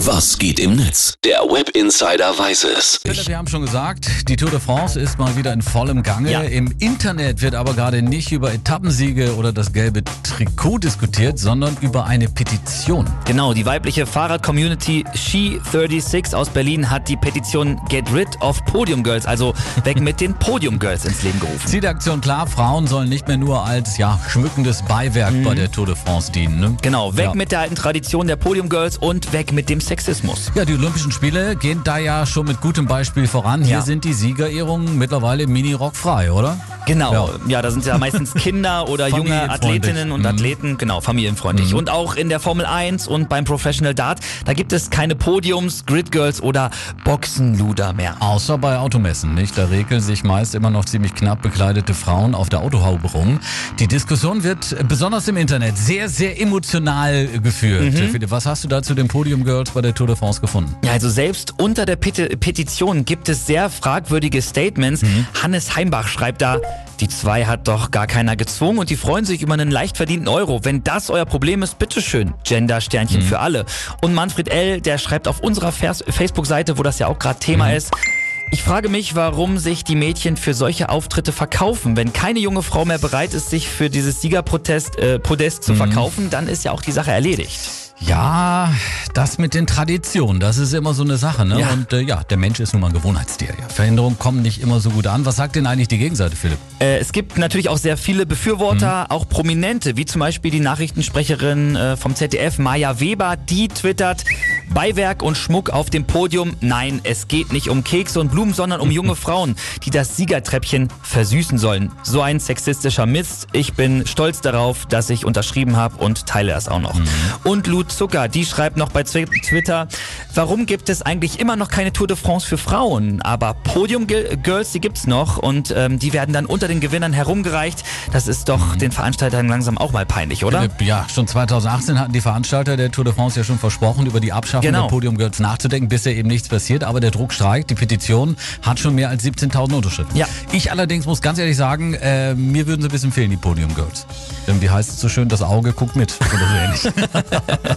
Was geht im Netz? Der Web Insider weiß es. Philipp, wir haben schon gesagt, die Tour de France ist mal wieder in vollem Gange. Ja. Im Internet wird aber gerade nicht über Etappensiege oder das gelbe Trikot diskutiert, sondern über eine Petition. Genau, die weibliche Fahrrad-Community She36 aus Berlin hat die Petition Get Rid of Podium Girls, also weg mit den Podium Girls ins Leben gerufen. Ziel der Aktion klar, Frauen sollen nicht mehr nur als ja, schmückendes Beiwerk bei der Tour de France dienen. Ne? Genau, weg Ja. mit der alten Tradition der Podium Girls und weg mit dem Sexismus. Ja, die Olympischen Spiele gehen da ja schon mit gutem Beispiel voran. Hier Ja. sind die Siegerehrungen mittlerweile mini-rockfrei, oder? Genau, Ja. ja, da sind ja meistens Kinder oder junge. Athletinnen und Mhm. Athleten, genau, familienfreundlich. Und auch in der Formel 1 und beim Professional Dart, da gibt es keine Podiums, Grid Girls oder Boxenluder mehr. Außer bei Automessen, nicht? Da regeln sich meist immer noch ziemlich knapp bekleidete Frauen auf der Autohaube rum. Die Diskussion wird besonders im Internet sehr, sehr emotional geführt. Mhm. Was hast du da zu den Podium Girls bei der Tour de France gefunden? Ja, also selbst unter der Peti Petition gibt es sehr fragwürdige Statements. Hannes Heimbach schreibt da, die zwei hat doch gar keiner gezwungen und die freuen sich über einen leicht verdienten Euro. Wenn das euer Problem ist, bitteschön. Gender-Sternchen für alle. Und Manfred L., der schreibt auf unserer Facebook-Seite, wo das ja auch gerade Thema ist, ich frage mich, warum sich die Mädchen für solche Auftritte verkaufen. Wenn keine junge Frau mehr bereit ist, sich für dieses Siegerprotest äh, Podest zu verkaufen, dann ist ja auch die Sache erledigt. Ja, das mit den Traditionen, das ist immer so eine Sache. Ne? Ja. Und äh, ja, der Mensch ist nun mal ein Gewohnheitstier. Ja. Veränderungen kommen nicht immer so gut an. Was sagt denn eigentlich die Gegenseite, Philipp? Äh, es gibt natürlich auch sehr viele Befürworter, auch Prominente, wie zum Beispiel die Nachrichtensprecherin äh, vom ZDF, Maja Weber, die twittert, Beiwerk und Schmuck auf dem Podium. Nein, es geht nicht um Kekse und Blumen, sondern um junge Frauen, die das Siegertreppchen versüßen sollen. So ein sexistischer Mist. Ich bin stolz darauf, dass ich unterschrieben habe und teile das auch noch. Und Lou Zucker, die schreibt noch bei Twitter, warum gibt es eigentlich immer noch keine Tour de France für Frauen? Aber Podium Girls, die gibt's noch und ähm, die werden dann unter den Gewinnern herumgereicht. Das ist doch den Veranstaltern langsam auch mal peinlich, oder? Ja, schon 2018 hatten die Veranstalter der Tour de France ja schon versprochen, über die Abschaffung Genau. der Podium Girls nachzudenken. Bisher eben nichts passiert, aber der Druck steigt. Die Petition hat schon mehr als 17.000 Unterschriften. Ja. Ich allerdings muss ganz ehrlich sagen, äh, mir würden sie ein bisschen fehlen, die Podium Girls. Denn wie heißt es so schön, das Auge guckt mit. Oder so ähnlich.